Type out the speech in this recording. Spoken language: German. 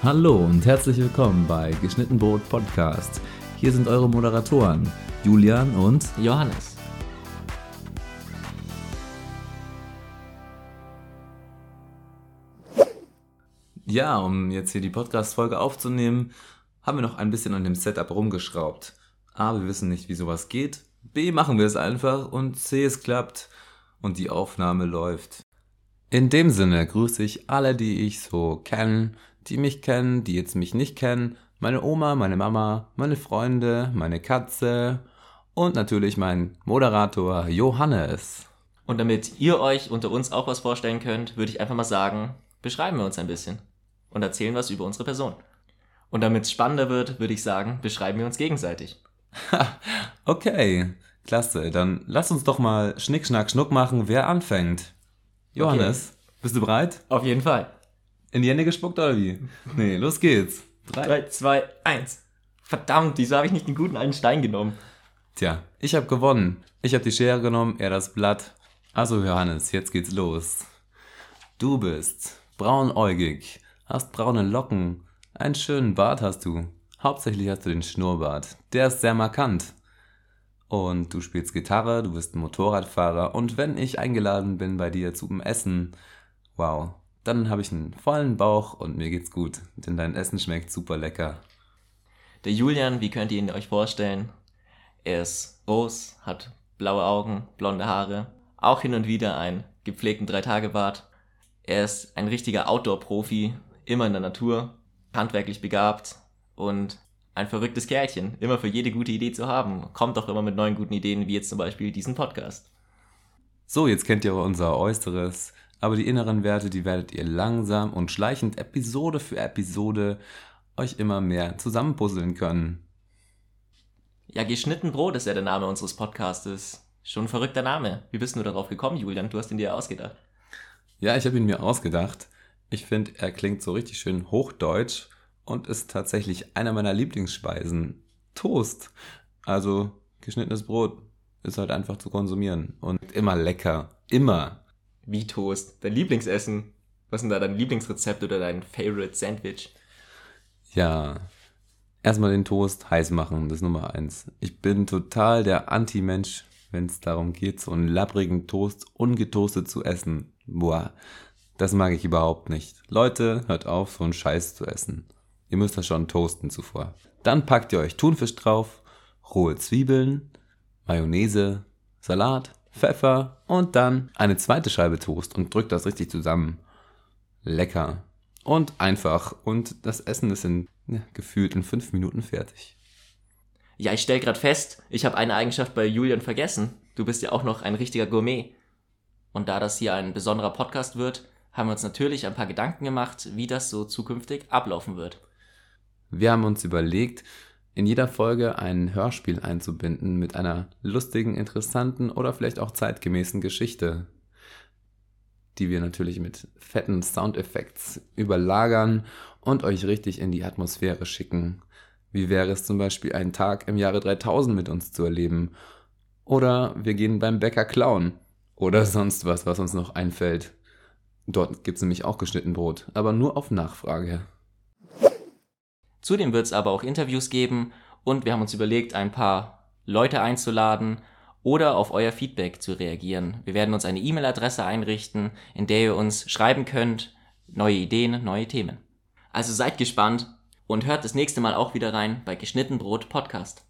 Hallo und herzlich willkommen bei Geschnitten Brot Podcast. Hier sind eure Moderatoren Julian und Johannes. Ja, um jetzt hier die Podcast-Folge aufzunehmen, haben wir noch ein bisschen an dem Setup rumgeschraubt. A, wir wissen nicht, wie sowas geht. B, machen wir es einfach. Und C, es klappt und die Aufnahme läuft. In dem Sinne grüße ich alle, die ich so kenne, die mich kennen, die jetzt mich nicht kennen, meine Oma, meine Mama, meine Freunde, meine Katze und natürlich mein Moderator Johannes. Und damit ihr euch unter uns auch was vorstellen könnt, würde ich einfach mal sagen, beschreiben wir uns ein bisschen und erzählen was über unsere Person. Und damit es spannender wird, würde ich sagen, beschreiben wir uns gegenseitig. okay, klasse. Dann lass uns doch mal Schnick, Schnack, Schnuck machen, wer anfängt. Johannes, okay. bist du bereit? Auf jeden Fall. In die Hände gespuckt oder wie? Nee, los geht's. 3, 2, 1. Verdammt, wieso habe ich nicht den guten alten Stein genommen? Tja, ich habe gewonnen. Ich habe die Schere genommen, er das Blatt. Also Johannes, jetzt geht's los. Du bist braunäugig, hast braune Locken, einen schönen Bart hast du. Hauptsächlich hast du den Schnurrbart. Der ist sehr markant. Und du spielst Gitarre, du bist ein Motorradfahrer und wenn ich eingeladen bin bei dir zum Essen, wow, dann habe ich einen vollen Bauch und mir geht's gut, denn dein Essen schmeckt super lecker. Der Julian, wie könnt ihr ihn euch vorstellen? Er ist groß, hat blaue Augen, blonde Haare, auch hin und wieder einen gepflegten Dreitagebart. Er ist ein richtiger Outdoor-Profi, immer in der Natur, handwerklich begabt und ein verrücktes Kerlchen, immer für jede gute Idee zu haben. Kommt doch immer mit neuen guten Ideen, wie jetzt zum Beispiel diesen Podcast. So, jetzt kennt ihr unser Äußeres aber die inneren Werte, die werdet ihr langsam und schleichend Episode für Episode euch immer mehr zusammenpuzzeln können. Ja, geschnitten Brot ist ja der Name unseres Podcastes. Schon ein verrückter Name. Wie bist du darauf gekommen, Julian? Du hast ihn dir ausgedacht. Ja, ich habe ihn mir ausgedacht. Ich finde, er klingt so richtig schön hochdeutsch und ist tatsächlich einer meiner Lieblingsspeisen. Toast. Also geschnittenes Brot ist halt einfach zu konsumieren und immer lecker. Immer. Wie Toast? Dein Lieblingsessen? Was denn da dein Lieblingsrezept oder dein Favorite Sandwich? Ja, erstmal den Toast heiß machen, das ist Nummer eins. Ich bin total der Anti-Mensch, wenn es darum geht, so einen labbrigen Toast ungetoastet zu essen. Boah, das mag ich überhaupt nicht. Leute, hört auf, so einen Scheiß zu essen. Ihr müsst das schon toasten zuvor. Dann packt ihr euch Thunfisch drauf, rohe Zwiebeln, Mayonnaise, Salat, Pfeffer und dann eine zweite Scheibe Toast und drückt das richtig zusammen. Lecker. Und einfach. Und das Essen ist in, ja, gefühlt in fünf Minuten fertig. Ja, ich stell grad fest, ich habe eine Eigenschaft bei Julian vergessen. Du bist ja auch noch ein richtiger Gourmet. Und da das hier ein besonderer Podcast wird, haben wir uns natürlich ein paar Gedanken gemacht, wie das so zukünftig ablaufen wird. Wir haben uns überlegt, in jeder Folge ein Hörspiel einzubinden mit einer lustigen, interessanten oder vielleicht auch zeitgemäßen Geschichte, die wir natürlich mit fetten Soundeffekts überlagern und euch richtig in die Atmosphäre schicken. Wie wäre es zum Beispiel, einen Tag im Jahre 3000 mit uns zu erleben? Oder wir gehen beim Bäcker klauen. Oder sonst was, was uns noch einfällt. Dort gibt es nämlich auch geschnitten Brot, aber nur auf Nachfrage. Zudem wird es aber auch Interviews geben und wir haben uns überlegt, ein paar Leute einzuladen oder auf euer Feedback zu reagieren. Wir werden uns eine E-Mail-Adresse einrichten, in der ihr uns schreiben könnt, neue Ideen, neue Themen. Also seid gespannt und hört das nächste Mal auch wieder rein bei Geschnitten Brot Podcast.